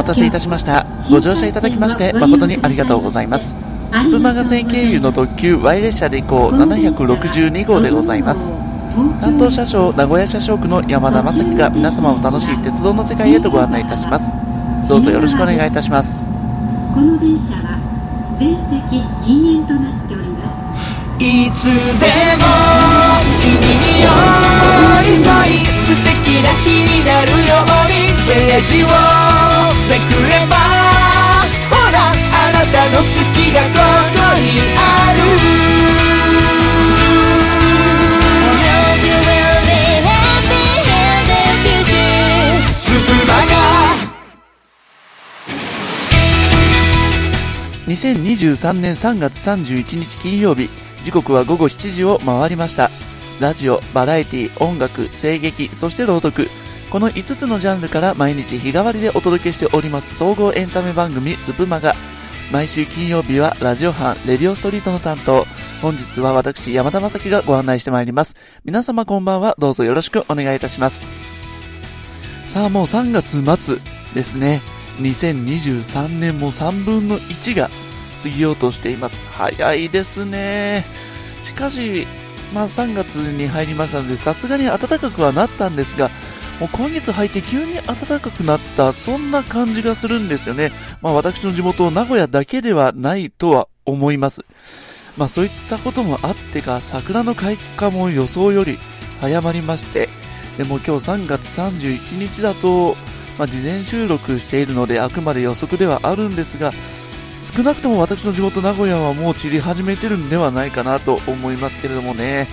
お待たせいたしました。ご乗車いただきまして誠にありがとうございます。スプマガ線経由の特急 Y 列車で行こう762号でございます。担当車掌名古屋車掌区の山田正樹が皆様を楽しい鉄道の世界へとご案内いたします。どうぞよろしくお願いいたします。この電車は全席禁煙となっております。いつでも君に寄り添い素敵な日になるようにページをめくればほらあなたの好きがここにある2023年3月31日金曜日。時刻は午後7時を回りました。ラジオ、バラエティ、音楽、声劇、そして朗読。この5つのジャンルから毎日日替わりでお届けしております総合エンタメ番組スプマガ。毎週金曜日はラジオ班レディオストリートの担当。本日は私山田正樹がご案内してまいります。皆様こんばんはどうぞよろしくお願いいたします。さあもう3月末ですね。2023年も3分の1が過ぎようとしています。早いですね。しかしまあ3月に入りましたのでさすがに暖かくはなったんですがもう今月入って急に暖かくなったそんな感じがするんですよね。まあ私の地元名古屋だけではないとは思います。まあそういったこともあってか桜の開花も予想より早まりましてでも今日3月31日だと、まあ、事前収録しているのであくまで予測ではあるんですが少なくとも私の地元名古屋はもう散り始めてるんではないかなと思いますけれどもね。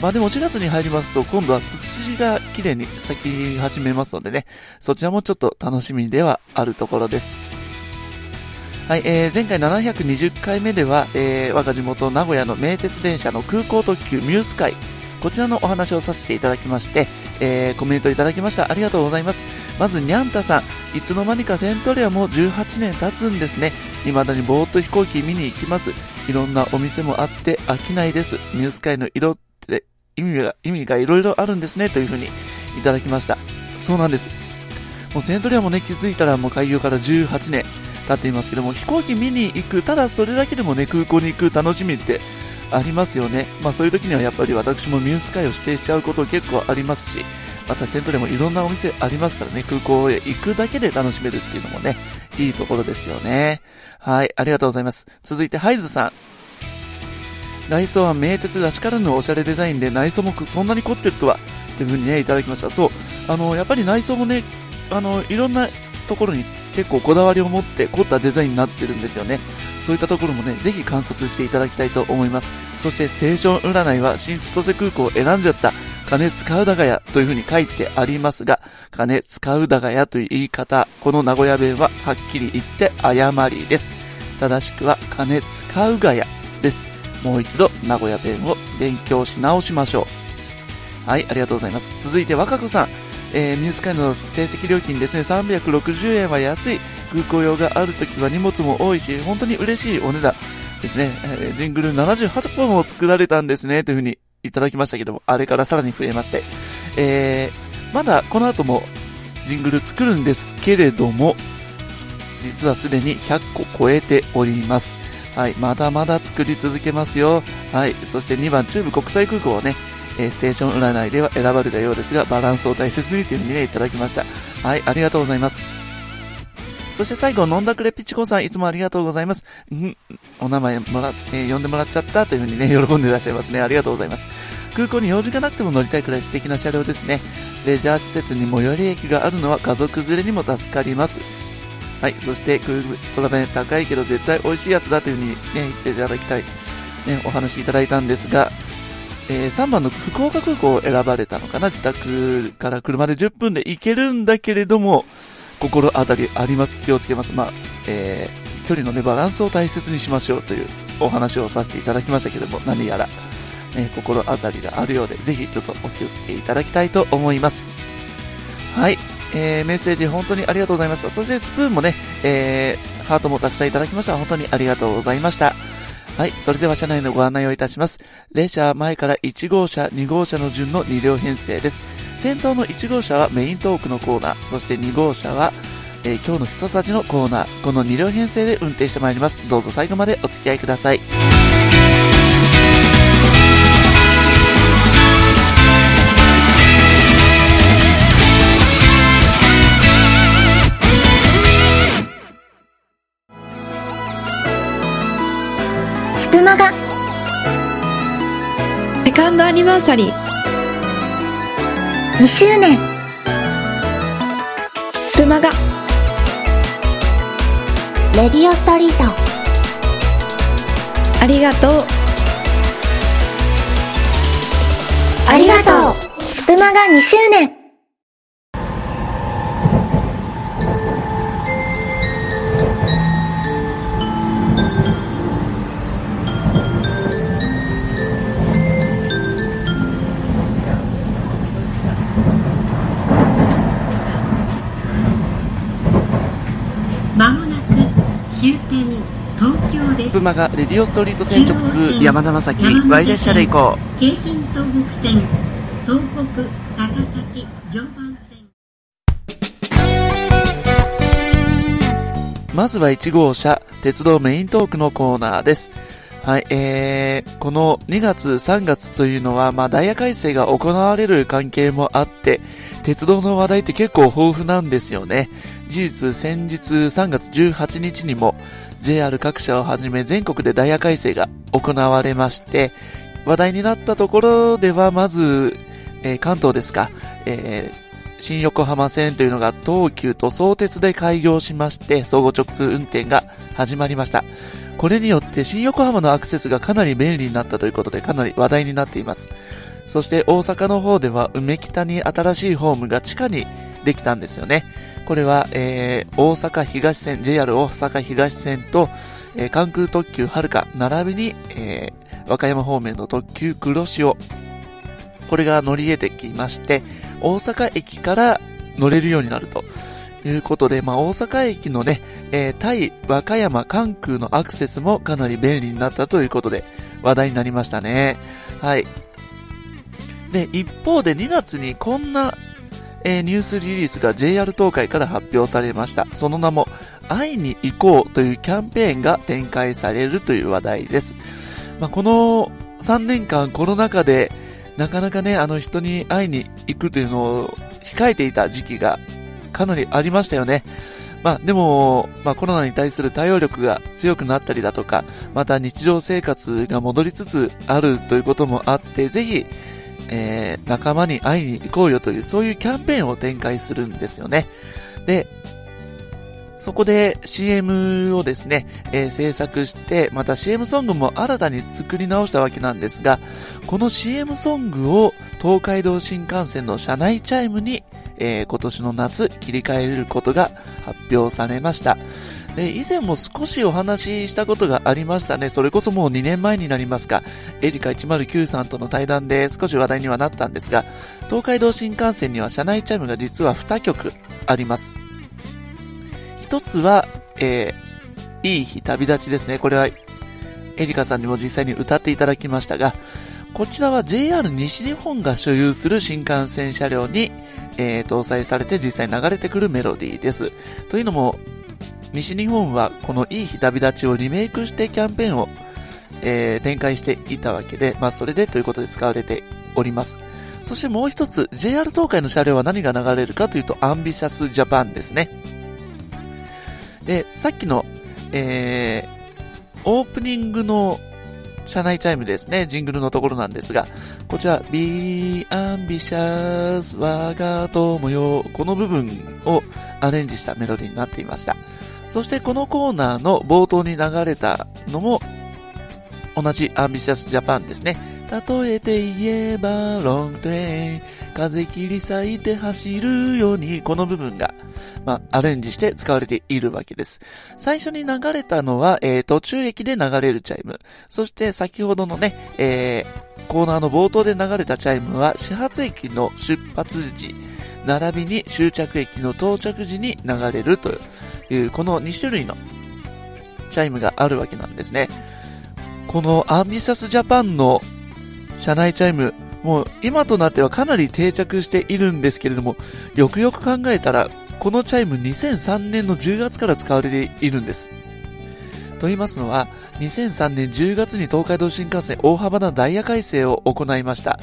まあでも4月に入りますと今度はツツジが綺麗に咲き始めますのでね。そちらもちょっと楽しみではあるところです。はい、えー、前回720回目では、えー、我が地元名古屋の名鉄電車の空港特急ミュースカイこちらのお話をさせていただきまして、えー、コメントいただきました。ありがとうございます。まず、にゃんたさん。いつの間にかセントレアも18年経つんですね。未だにぼーっと飛行機見に行きます。いろんなお店もあって飽きないです。ニュース界の色って意味が、意味がいろいろあるんですね。というふうにいただきました。そうなんです。もうセントレアもね、気づいたらもう開業から18年経っていますけども、飛行機見に行く、ただそれだけでもね、空港に行く楽しみってありますよね。まあそういう時にはやっぱり私もミュースカイを指定しちゃうこと結構ありますし、またセントレもいろんなお店ありますからね、空港へ行くだけで楽しめるっていうのもね、いいところですよね。はい、ありがとうございます。続いてハイズさん。内装は名鉄らしからぬおしゃれデザインで内装もそんなに凝ってるとは、という風にね、いただきました。そう、あの、やっぱり内装もね、あの、いろんなところに結構こだわりを持って凝ったデザインになってるんですよね。そういったところもね、ぜひ観察していただきたいと思います。そして、ステーション占いは新千歳空港を選んじゃった。金使うだがやというふうに書いてありますが、金使うだがやという言い方、この名古屋弁ははっきり言って誤りです。正しくは金使うがやです。もう一度名古屋弁を勉強し直しましょう。はい、ありがとうございます。続いて若子さん。えー、ニュース会の定席料金ですね、360円は安い。空港用があるときは荷物も多いし、本当に嬉しいお値段ですね。えー、ジングル78本も作られたんですね、というふうにいただきましたけども、あれからさらに増えまして、えー、まだこの後もジングル作るんですけれども、実はすでに100個超えております。はい、まだまだ作り続けますよ。はい、そして2番中部国際空港をね、えステーション占いでは選ばれたようですが、バランスを大切にというふうにね、いただきました。はい、ありがとうございます。そして最後、飲んだくれピチコさん、いつもありがとうございます。ん？お名前もら、えー、呼んでもらっちゃったというふうにね、喜んでいらっしゃいますね。ありがとうございます。空港に用事がなくても乗りたいくらい素敵な車両ですね。レジャー施設に最寄り駅があるのは家族連れにも助かります。はい、そして空空弁高いけど絶対美味しいやつだというふうにね、言っていただきたい、ね、お話いただいたんですが、えー、3番の福岡空港を選ばれたのかな？自宅から車で10分で行けるんだけれども、心当たりあります？気をつけます。まあ、えー、距離のね、バランスを大切にしましょうというお話をさせていただきましたけども、何やら、えー、心当たりがあるようで、ぜひちょっとお気をつけいただきたいと思います。はい。えー、メッセージ本当にありがとうございました。そしてスプーンもね、えー、ハートもたくさんいただきました。本当にありがとうございました。はい。それでは車内のご案内をいたします。列車は前から1号車、2号車の順の2両編成です。先頭の1号車はメイントークのコーナー、そして2号車は、えー、今日の人さじのコーナー、この2両編成で運転してまいります。どうぞ最後までお付き合いください。カンドアニバーサリー。2周年。スプマガレディオストリート。ありがとう。ありがとう。スプマガ2周年東京ですスプマガレディオストリート線直通山田正樹ワイ列車で行こう。京浜東北線東北高崎常磐線まずは1号車、鉄道メイントークのコーナーです。はい、えー、この2月3月というのは、まあ、ダイヤ改正が行われる関係もあって、鉄道の話題って結構豊富なんですよね。事実、先日3月18日にも、JR 各社をはじめ全国でダイヤ改正が行われまして、話題になったところでは、まず、えー関東ですか、えー新横浜線というのが東急と相鉄で開業しまして、相互直通運転が始まりました。これによって新横浜のアクセスがかなり便利になったということでかなり話題になっています。そして大阪の方では梅北に新しいホームが地下にできたんですよね。これは、えー、大阪東線、JR 大阪東線と、えー関空特急はるか、並びに、えー和歌山方面の特急黒潮、これが乗り入れてきまして、大阪駅から乗れるようになるということで、まあ、大阪駅のね、えー対和歌山関空のアクセスもかなり便利になったということで話題になりましたね。はい。で、一方で2月にこんな、えーニュースリリースが JR 東海から発表されました。その名も、会いに行こうというキャンペーンが展開されるという話題です。まあ、この3年間コロナ禍でなかなかね、あの人に会いに行くというのを控えていた時期がかなりありましたよね。まあでも、まあコロナに対する対応力が強くなったりだとか、また日常生活が戻りつつあるということもあって、ぜひ、えー、仲間に会いに行こうよという、そういうキャンペーンを展開するんですよね。で、そこで CM をですね、えー制作して、また CM ソングも新たに作り直したわけなんですが、この CM ソングを東海道新幹線の車内チャイムに、えー今年の夏切り替えることが発表されました。で、以前も少しお話ししたことがありましたね。それこそもう2年前になりますが、エリカ109さんとの対談で少し話題にはなったんですが、東海道新幹線には車内チャイムが実は2曲あります。一つは、えー、いい日旅立ちですね。これは、エリカさんにも実際に歌っていただきましたが、こちらは JR 西日本が所有する新幹線車両に、えー搭載されて実際流れてくるメロディーです。というのも、西日本はこのいい日旅立ちをリメイクしてキャンペーンを、えー展開していたわけで、まあそれでということで使われております。そしてもう一つ、JR 東海の車両は何が流れるかというと、 Ambitious Japan ですね。で、さっきの、えー、オープニングの車内チャイムですね、ジングルのところなんですが、こちら、Be Ambitious 我が友よ、この部分をアレンジしたメロディーになっていました。そしてこのコーナーの冒頭に流れたのも、同じ Ambitious Japan ですね。例えて言えば、 Long train、風切り裂いて走るように、この部分が、まあ、アレンジして使われているわけです。最初に流れたのは、えー、途中駅で流れるチャイム。そして先ほどのね、えー、コーナーの冒頭で流れたチャイムは、始発駅の出発時、並びに終着駅の到着時に流れるという、この2種類のチャイムがあるわけなんですね。この Ambitious Japan の車内チャイム、もう今となってはかなり定着しているんですけれども、よくよく考えたら、このチャイム2003年の10月から使われているんです。と言いますのは、2003年10月に東海道新幹線大幅なダイヤ改正を行いました。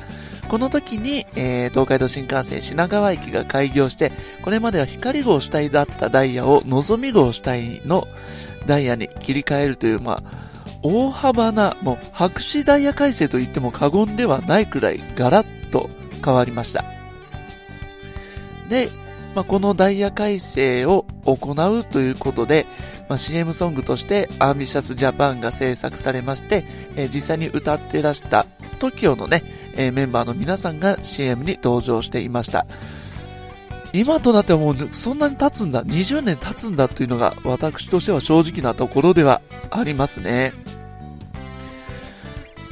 この時に、えー、東海道新幹線品川駅が開業して、これまでは光号主体だったダイヤをのぞみ号主体のダイヤに切り替えるという、まあ、大幅な、もう白紙ダイヤ改正と言っても過言ではないくらいガラッと変わりました。で、まあ、このダイヤ改正を行うということで、まあ、CM ソングとしてアンビシャスジャパンが制作されまして、えー、実際に歌ってらした TOKIO のね、えー、メンバーの皆さんが CM に登場していました。今となってはもうそんなに経つんだ、20年経つんだというのが私としては正直なところではありますね。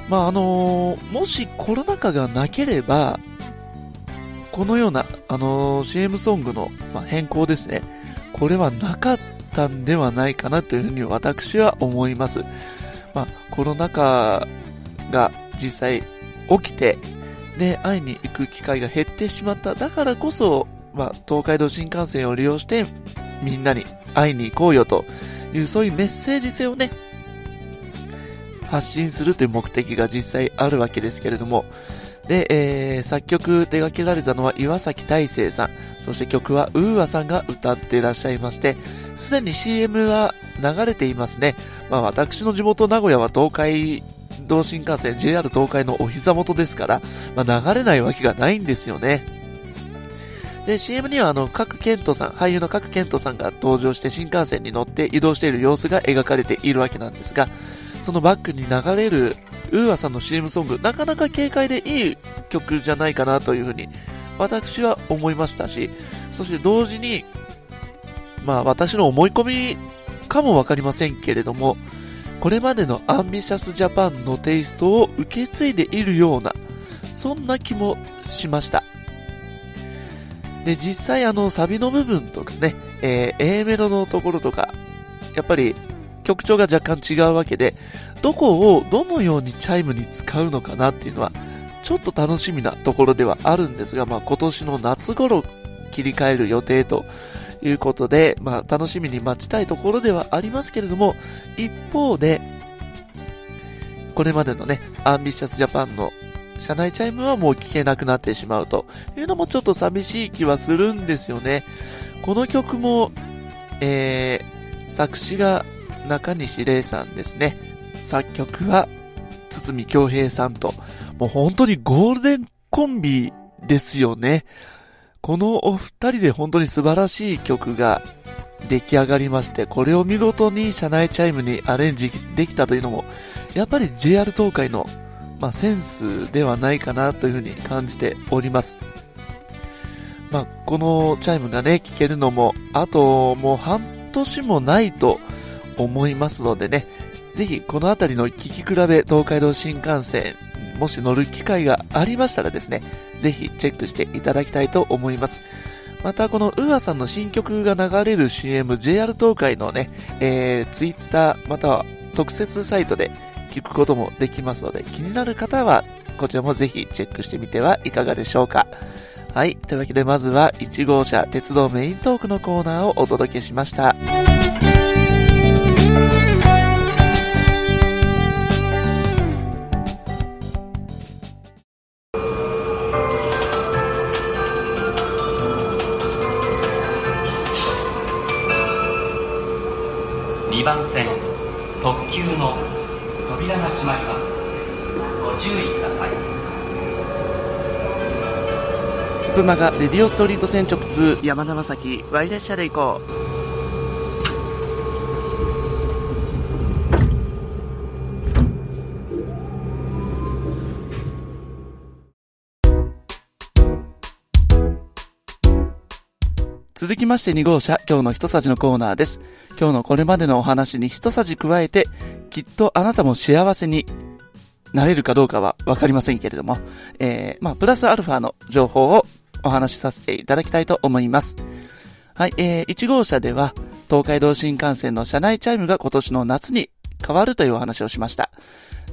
まああのー、もしコロナ禍がなければ、このような、あのー、CM ソングの、まあ、変更ですね。これはなかったんではないかなというふうに私は思います。まあ、コロナ禍が実際起きて、で、会いに行く機会が減ってしまった。だからこそ、まあ、東海道新幹線を利用して、みんなに会いに行こうよという、そういうメッセージ性をね、発信するという目的が実際あるわけですけれども、で、えー、作曲手掛けられたのは岩崎大成さん、そして曲は UA さんが歌っていらっしゃいまして、すでに CM は流れていますね。まあ私の地元名古屋は東海道新幹線 JR 東海のお膝元ですから、まあ流れないわけがないんですよね。で、CM にはあの、賀来賢人さん、俳優の賀来賢人さんが登場して新幹線に乗って移動している様子が描かれているわけなんですが、そのバックに流れる UA さんの CM ソング、なかなか軽快でいい曲じゃないかなというふうに、私は思いましたし、そして同時に、まあ私の思い込みかもわかりませんけれども、これまでのアンビシャスジャパンのテイストを受け継いでいるような、そんな気もしました。で、実際あの、サビの部分とかね、えー、A メロのところとか、やっぱり曲調が若干違うわけで、どこをどのようにチャイムに使うのかなっていうのは、ちょっと楽しみなところではあるんですが、まあ今年の夏頃切り替える予定ということで、まあ楽しみに待ちたいところではありますけれども、一方で、これまでのね、 Ambitious Japan の車内チャイムはもう聞けなくなってしまうというのもちょっと寂しい気はするんですよね。この曲も、えー、作詞が中西礼さんですね。作曲は堤京平さんと、もう本当にゴールデンコンビですよね。このお二人で本当に素晴らしい曲が出来上がりまして、これを見事に車内チャイムにアレンジできたというのも、やっぱり JR 東海のまあ、センスではないかなというふうに感じております。まあ、このチャイムがね、聞けるのも、あともう半年もないと思いますのでね、ぜひこのあたりの聞き比べ東海道新幹線、もし乗る機会がありましたらですね、ぜひチェックしていただきたいと思います。またこの UA さんの新曲が流れる CM、JR 東海のね、えー、ツイッターまたは特設サイトで聞くこともできますので、気になる方は、こちらもぜひチェックしてみてはいかがでしょうか。はい。というわけで、まずは1号車鉄道メイントークのコーナーをお届けしました。線特急の扉が閉まります。ご注意ください。スプマガレディオストリート線直通山田正樹ワイ列車で行こう。続きまして2号車、今日の一さじのコーナーです。今日のこれまでのお話に一さじ加えて、きっとあなたも幸せになれるかどうかはわかりませんけれども、えー、まあ、プラスアルファの情報をお話しさせていただきたいと思います。はい、えー、1号車では、東海道新幹線の車内チャイムが今年の夏に変わるというお話をしました。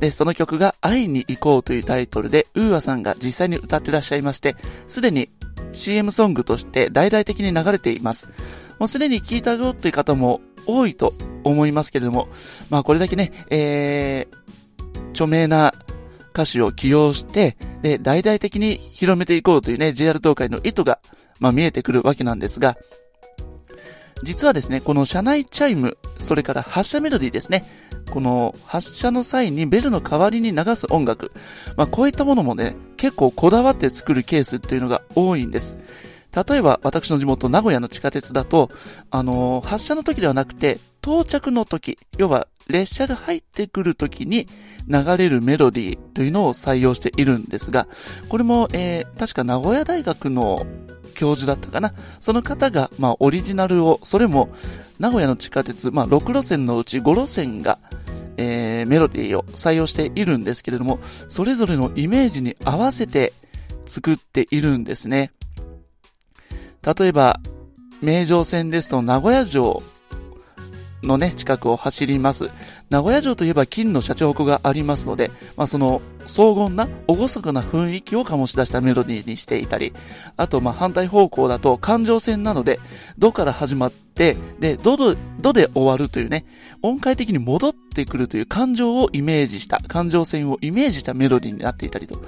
で、その曲が会いに行こうというタイトルで、 UA さんが実際に歌ってらっしゃいまして、すでに CM ソングとして大々的に流れています。もうすでに聞いたよという方も多いと思いますけれども、まあこれだけね、えー、著名な歌手を起用して、で、大々的に広めていこうというね、JR 東海の意図が、まあ見えてくるわけなんですが、実はですね、この車内チャイム、それから発車メロディーですね。この発車の際にベルの代わりに流す音楽。まあこういったものもね、結構こだわって作るケースっていうのが多いんです。例えば私の地元名古屋の地下鉄だと、あのー、発車の時ではなくて、到着の時、要は列車が入ってくる時に流れるメロディーというのを採用しているんですが、これも、えー、確か名古屋大学の教授だったかな。その方が、まあ、オリジナルを、それも、名古屋の地下鉄、まあ、6路線のうち5路線が、えー、メロディーを採用しているんですけれども、それぞれのイメージに合わせて作っているんですね。例えば、名城線ですと名古屋城のね、近くを走ります。名古屋城といえば金のシャチホコがありますので、まあその荘厳な、厳かな雰囲気を醸し出したメロディーにしていたり、あとまあ反対方向だと環状線なので、ドから始まって、で、ドド、ドで終わるというね、音階的に戻ってくるという感情をイメージした、環状線をイメージしたメロディーになっていたりと、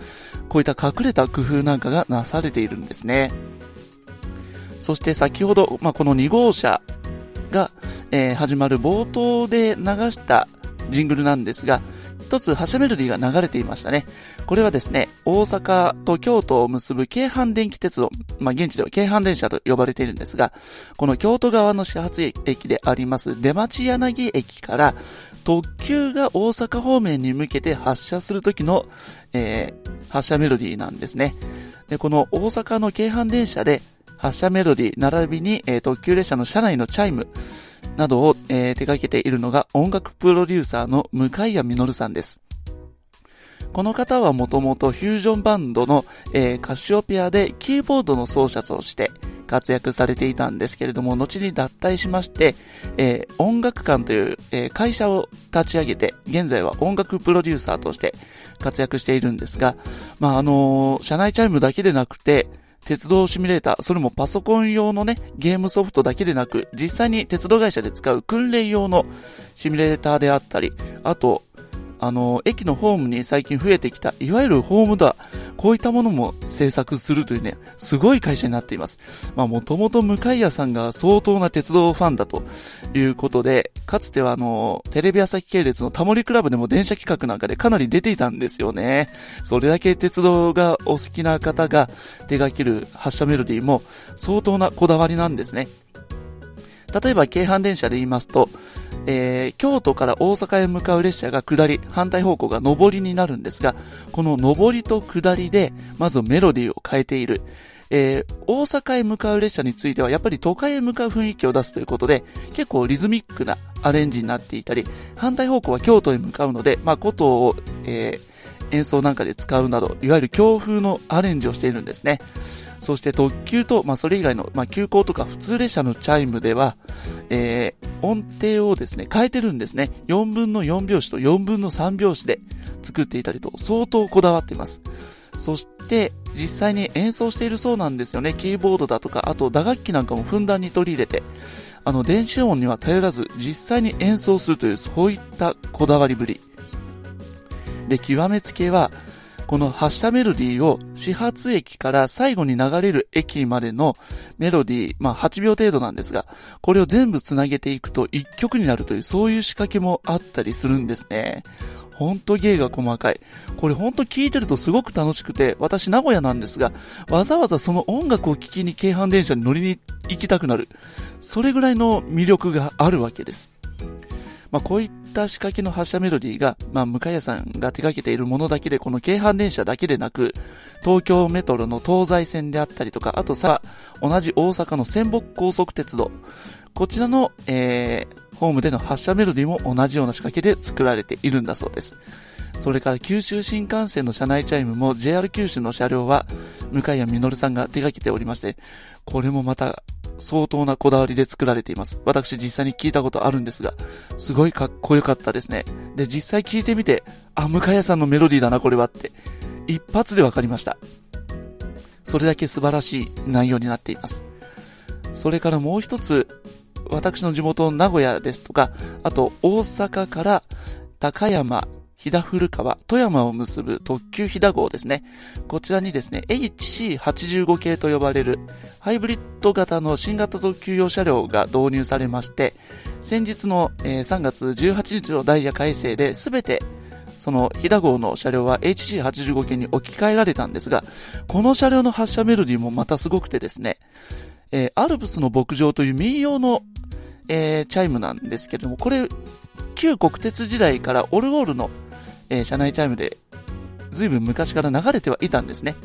こういった隠れた工夫なんかがなされているんですね。そして先ほど、まあ、この2号車が、えー、始まる冒頭で流したジングルなんですが、一つ発車メロディーが流れていましたね。これはですね、大阪と京都を結ぶ京阪電気鉄道、まあ、現地では京阪電車と呼ばれているんですが、この京都側の始発駅であります出町柳駅から特急が大阪方面に向けて発車するときの、えー、発車メロディーなんですね。で、この大阪の京阪電車で発車メロディ、並びに、えー、特急列車の車内のチャイムなどを、えー、手掛けているのが音楽プロデューサーの向谷実さんです。この方はもともとフュージョンバンドの、えー、カシオペアでキーボードの奏者として活躍されていたんですけれども、後に脱退しまして、えー、音楽館という、えー、会社を立ち上げて、現在は音楽プロデューサーとして活躍しているんですが、まあ、あのー、車内チャイムだけでなくて、鉄道シミュレーター、それもパソコン用のね、ゲームソフトだけでなく、実際に鉄道会社で使う訓練用のシミュレーターであったり、あと、あの、駅のホームに最近増えてきた、いわゆるホームドア、こういったものも制作するというね、すごい会社になっています。まあ、もともと向谷さんが相当な鉄道ファンだということで、かつてはあの、テレビ朝日系列のタモリクラブでも電車企画なんかでかなり出ていたんですよね。それだけ鉄道がお好きな方が手掛ける発車メロディーも相当なこだわりなんですね。例えば、京阪電車で言いますと、えー、京都から大阪へ向かう列車が下り、反対方向が上りになるんですが、この上りと下りで、まずメロディーを変えている。えー、大阪へ向かう列車については、やっぱり都会へ向かう雰囲気を出すということで、結構リズミックなアレンジになっていたり、反対方向は京都へ向かうので、まあ、琴を、えー、演奏なんかで使うなど、いわゆる強風のアレンジをしているんですね。そして特急と、まあ、それ以外の、まあ、急行とか普通列車のチャイムでは、えー、音程をですね、変えてるんですね。4分の4拍子と4分の3拍子で作っていたりと、相当こだわっています。そして、実際に演奏しているそうなんですよね。キーボードだとか、あと打楽器なんかもふんだんに取り入れて、あの、電子音には頼らず、実際に演奏するという、そういったこだわりぶり。で、極めつけは、この発車メロディーを始発駅から最後に流れる駅までのメロディー、まあ8秒程度なんですが、これを全部つなげていくと1曲になるというそういう仕掛けもあったりするんですね。ほんと芸が細かい。これほんと聞いてるとすごく楽しくて、私名古屋なんですが、わざわざその音楽を聴きに京阪電車に乗りに行きたくなる。それぐらいの魅力があるわけです。まあ、こういったた仕掛けの発車メロディーが、まあ、向谷さんが手掛けているものだけで、この京阪電車だけでなく、東京メトロの東西線であったりとか、あとさ、同じ大阪の仙北高速鉄道、こちらの、えー、ホームでの発車メロディーも同じような仕掛けで作られているんだそうです。それから九州新幹線の車内チャイムも JR 九州の車両は向谷実さんが手掛けておりまして、これもまた相当なこだわりで作られています。私実際に聞いたことあるんですが、すごいかっこよかったですね。で、実際聞いてみて、あ、向谷さんのメロディーだな、これはって、一発でわかりました。それだけ素晴らしい内容になっています。それからもう一つ、私の地元の名古屋ですとか、あと大阪から高山、飛騨古川、富山を結ぶ特急飛騨号ですね。こちらにですね、HC85 系と呼ばれるハイブリッド型の新型特急用車両が導入されまして、先日の、え3月18日のダイヤ改正で全てその飛騨号の車両は HC85 系に置き換えられたんですが、この車両の発車メロディーもまたすごくてですね、えーアルプスの牧場という民謡の、えーチャイムなんですけれども、これ、旧国鉄時代からオルゴールの、えー車内チャイムで、ずいぶん昔から流れてはいたんですね。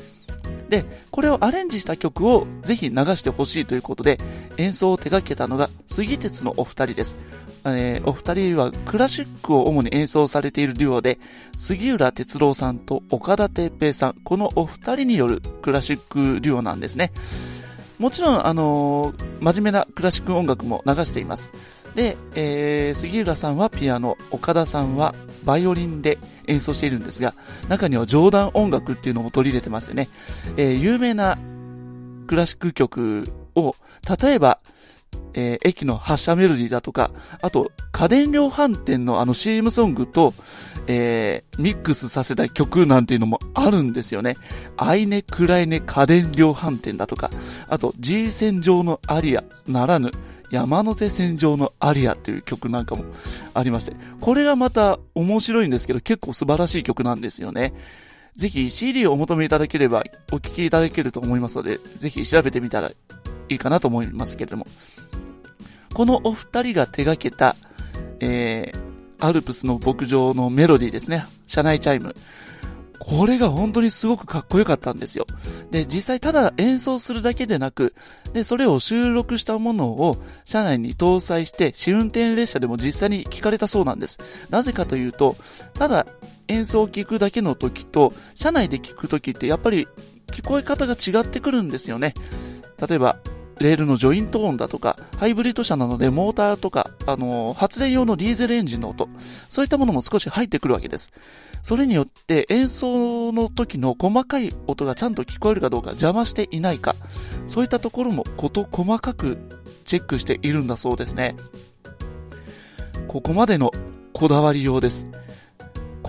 で、これをアレンジした曲をぜひ流してほしいということで、演奏を手掛けたのが杉鉄のお二人です。えーお二人はクラシックを主に演奏されているデュオで、杉浦哲郎さんと岡田哲平さん、このお二人によるクラシックデュオなんですね。もちろん、あのー真面目なクラシック音楽も流しています。で、えー杉浦さんはピアノ、岡田さんはバイオリンで演奏しているんですが、中には冗談音楽っていうのも取り入れてましてね、えー有名なクラシック曲を、例えば、えー駅の発車メロディーだとか、あと、家電量販店のあの CM ソングと、えーミックスさせた曲なんていうのもあるんですよね。アイネ、クライネ、家電量販店だとか、あと G 線上のアリアならぬ、山手線上のアリアという曲なんかもありまして、これがまた面白いんですけど、結構素晴らしい曲なんですよね。ぜひ CD をお求めいただければお聴きいただけると思いますので、ぜひ調べてみたらいいかなと思いますけれども。このお二人が手掛けた、えー、アルプスの牧場のメロディーですね。車内チャイム。これが本当にすごくかっこよかったんですよ。で、実際ただ演奏するだけでなく、で、それを収録したものを車内に搭載して、試運転列車でも実際に聞かれたそうなんです。なぜかというと、ただ演奏を聞くだけの時と、車内で聞く時ってやっぱり聞こえ方が違ってくるんですよね。例えば、レールのジョイント音だとか、ハイブリッド車なのでモーターとか、あのー発電用のディーゼルエンジンの音、そういったものも少し入ってくるわけです。それによって演奏の時の細かい音がちゃんと聞こえるかどうか邪魔していないか、そういったところもこと細かくチェックしているんだそうですね。ここまでのこだわりようです。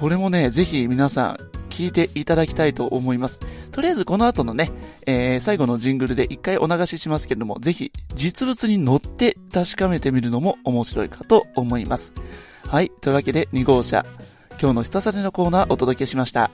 これもね、ぜひ皆さん聞いていただきたいと思います。とりあえずこの後のね、えー最後のジングルで一回お流ししますけれども、ぜひ実物に乗って確かめてみるのも面白いかと思います。はい。というわけで2号車、今日のひたされのコーナーお届けしました。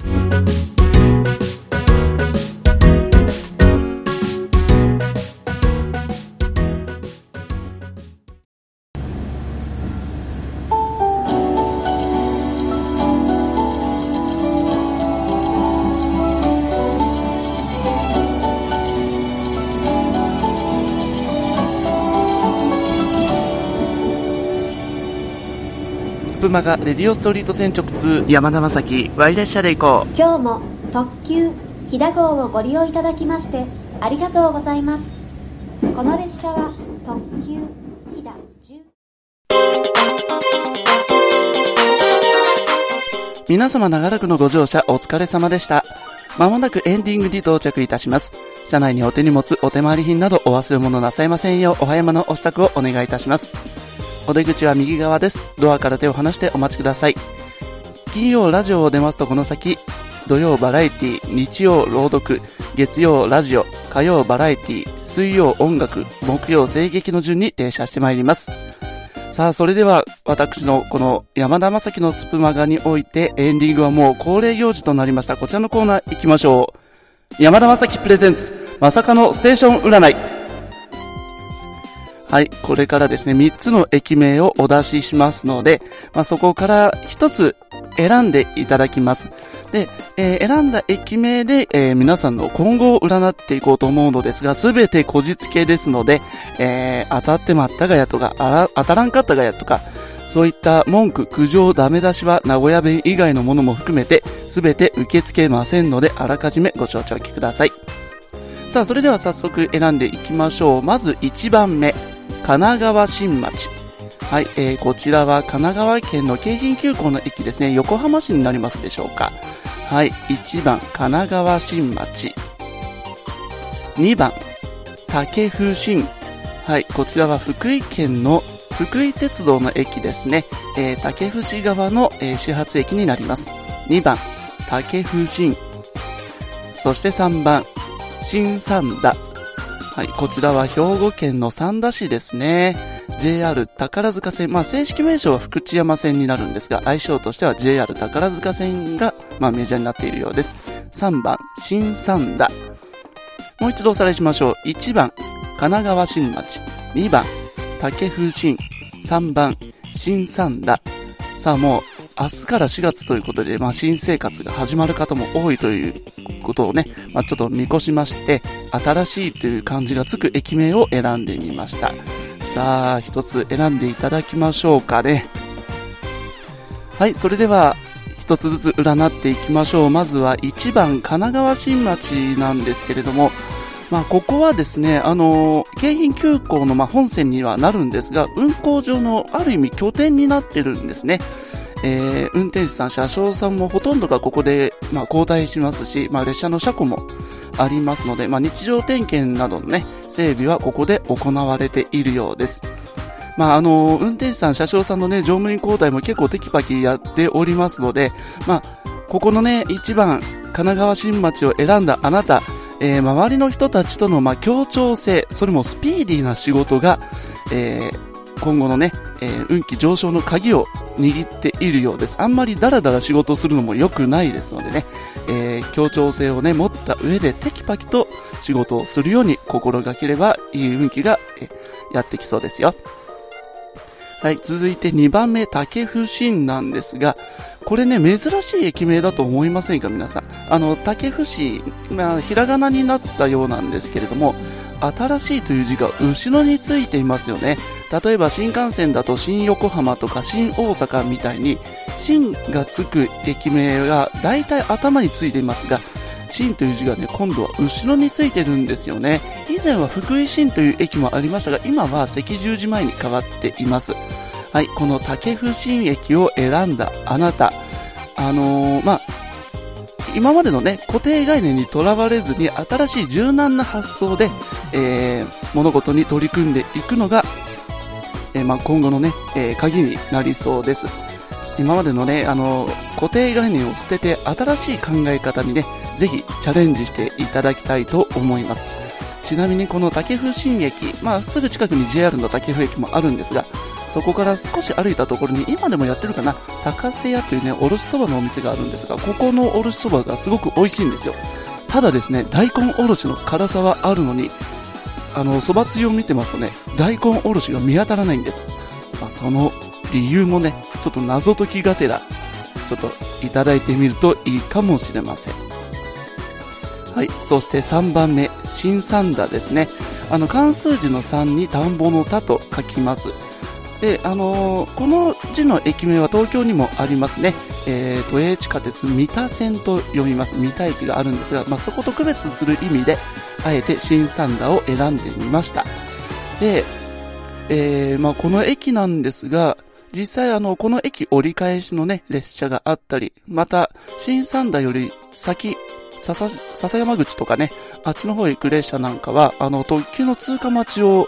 スプマがレディオストリート線直通山田正樹 Y 列車で行こう。今日も特急飛騨号をご利用いただきましてありがとうございますこの列車は特急飛騨10皆様長らくのご乗車お疲れ様でした。まもなくエンディングに到着いたします。車内にお手荷物、お手回り品などお忘れ物なさいませんようお早めのお支度をお願いいたします。お出口は右側です。ドアから手を離してお待ちください。金曜ラジオを出ますとこの先、土曜バラエティ、日曜朗読、月曜ラジオ、火曜バラエティ、水曜音楽、木曜声劇の順に停車してまいります。さあ、それでは、私のこの山田正樹のスプマガにおいて、エンディングはもう恒例行事となりました。こちらのコーナー行きましょう。山田正樹プレゼンツ、まさかのステーション占い。はい、これからですね、3つの駅名をお出ししますので、まあ、そこから1つ選んでいただきます。で、えー選んだ駅名で、えー皆さんの今後を占っていこうと思うのですが、すべてこじつけですので、えー当たってまったがやとか、あら当たらんかったがやとか、そういった文句、苦情、ダメ出しは名古屋弁以外のものも含めて、すべて受け付けませんので、あらかじめご承知おきください。さあ、それでは早速選んでいきましょう。まず1番目、神奈川新町。はい、えー、こちらは神奈川県の京浜急行の駅ですね。横浜市になりますでしょうか。はい、1番、神奈川新町。2番、竹府新。はい、こちらは福井県の福井鉄道の駅ですね。えー、竹節側の、えー始発駅になります。2番、竹府新。そして3番、新三田。はい、こちらは兵庫県の三田市ですね。JR 宝塚線、まあ正式名称は福知山線になるんですが、愛称としては JR 宝塚線が、まあメジャーになっているようです。3番、新三田。もう一度おさらいしましょう。1番、神奈川新町。2番、竹風新。3番、新三田。さあもう、明日から4月ということで、まあ新生活が始まる方も多いということをね、まあちょっと見越しまして、新しいという漢字がつく駅名を選んでみました。さあ、一つ選んでいただきましょうかね。はい、それでは、一つずつ占っていきましょう。まずは1番、神奈川新町なんですけれども、まあ、ここはですね、あのー京浜急行のま本線にはなるんですが、運行上のある意味拠点になってるんですね。えー、運転手さん、車掌さんもほとんどがここで、まあ、交代しますし、まあ、列車の車庫もありますので、まあ、日常点検などのね、整備はここで行われているようです。まあ、あの、運転手さん、車掌さんのね、乗務員交代も結構テキパキやっておりますので、まあ、ここのね、一番、神奈川新町を選んだあなた、えー周りの人たちとの、まあ、協調性、それもスピーディーな仕事が、えー今後のね、えー運気上昇の鍵を握っているようです。あんまりダラダラ仕事するのも良くないですのでね、えー協調性をね、持った上でテキパキと仕事をするように心がければ、いい運気が、えやってきそうですよ。はい、続いて2番目、竹府新なんですが、これね、珍しい駅名だと思いませんか、皆さん。あの、竹府市、まあ、ひらがなになったようなんですけれども、新しいという字が後ろについていますよね。例えば新幹線だと新横浜とか新大阪みたいに、新がつく駅名が大体頭についていますが、新という字がね、今度は後ろについてるんですよね。以前は福井新という駅もありましたが、今は赤十字前に変わっています。はい、この竹府新駅を選んだあなた、あのーまあ、今までのね、固定概念にとらわれずに新しい柔軟な発想で、えー物事に取り組んでいくのが、えまあ、今後のね、え鍵になりそうです。今までのね、あの固定概念を捨てて新しい考え方にね、ぜひチャレンジしていただきたいと思います。ちなみにこの竹風新駅、まあ、すぐ近くに JR の竹風駅もあるんですが、そこから少し歩いたところに今でもやってるかな、高瀬屋というね、おろしそばのお店があるんですが、ここのおろしそばがすごく美味しいんですよ。ただですね、大根おろしの辛さはあるのに、あの、そばつゆを見てますとね、大根おろしが見当たらないんです。まあ、その理由もね、ちょっと謎解きがてら、ちょっといただいてみるといいかもしれません。はい。そして3番目、新三田ですね。あの、漢数字の3に田んぼの田と書きます。で、あのーこの字の駅名は東京にもありますね。えー、都営地下鉄三田線と読みます。三田駅があるんですが、まあ、そこと区別する意味で、あえて新三田を選んでみました。で、えー、まあ、この駅なんですが、実際あの、この駅折り返しのね、列車があったり、また、新三田より先、笹、笹山口とかね、あっちの方へ行く列車なんかは、あの、特急の通過待ちを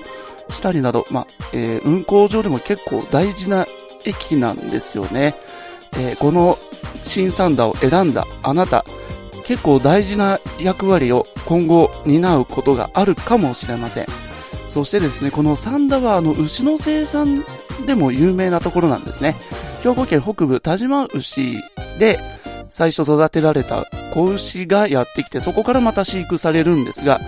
したりなど、まあ、えー運行上でも結構大事な駅なんですよね。えーこの新三田を選んだあなた、結構大事な役割を今後担うことがあるかもしれません。そしてですね、この三田はあの牛の生産でも有名なところなんですね。兵庫県北部田島牛で最初育てられた子牛がやってきて、そこからまた飼育されるんですが、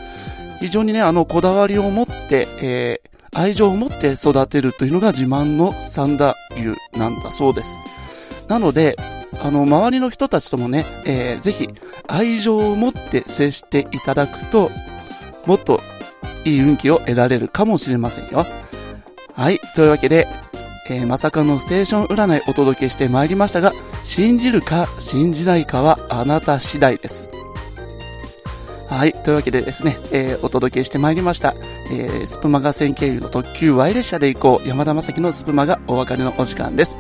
非常にね、あの、こだわりを持って、えー愛情を持って育てるというのが自慢の三田牛なんだそうです。なので、あの、周りの人たちともね、えーぜひ、愛情を持って接していただくと、もっといい運気を得られるかもしれませんよ。はい。というわけで、えーまさかのステーション占いお届けしてまいりましたが、信じるか信じないかはあなた次第です。はい。というわけでですね、えーお届けしてまいりました。えースプマガ線経由の特急 Y 列車で行こう、山田正樹のスプマがお別れのお時間です。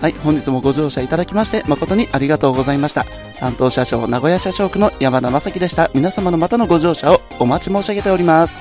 はい、本日もご乗車いただきまして誠にありがとうございました。担当車掌、名古屋車掌区の山田正樹でした。皆様のまたのご乗車をお待ち申し上げております。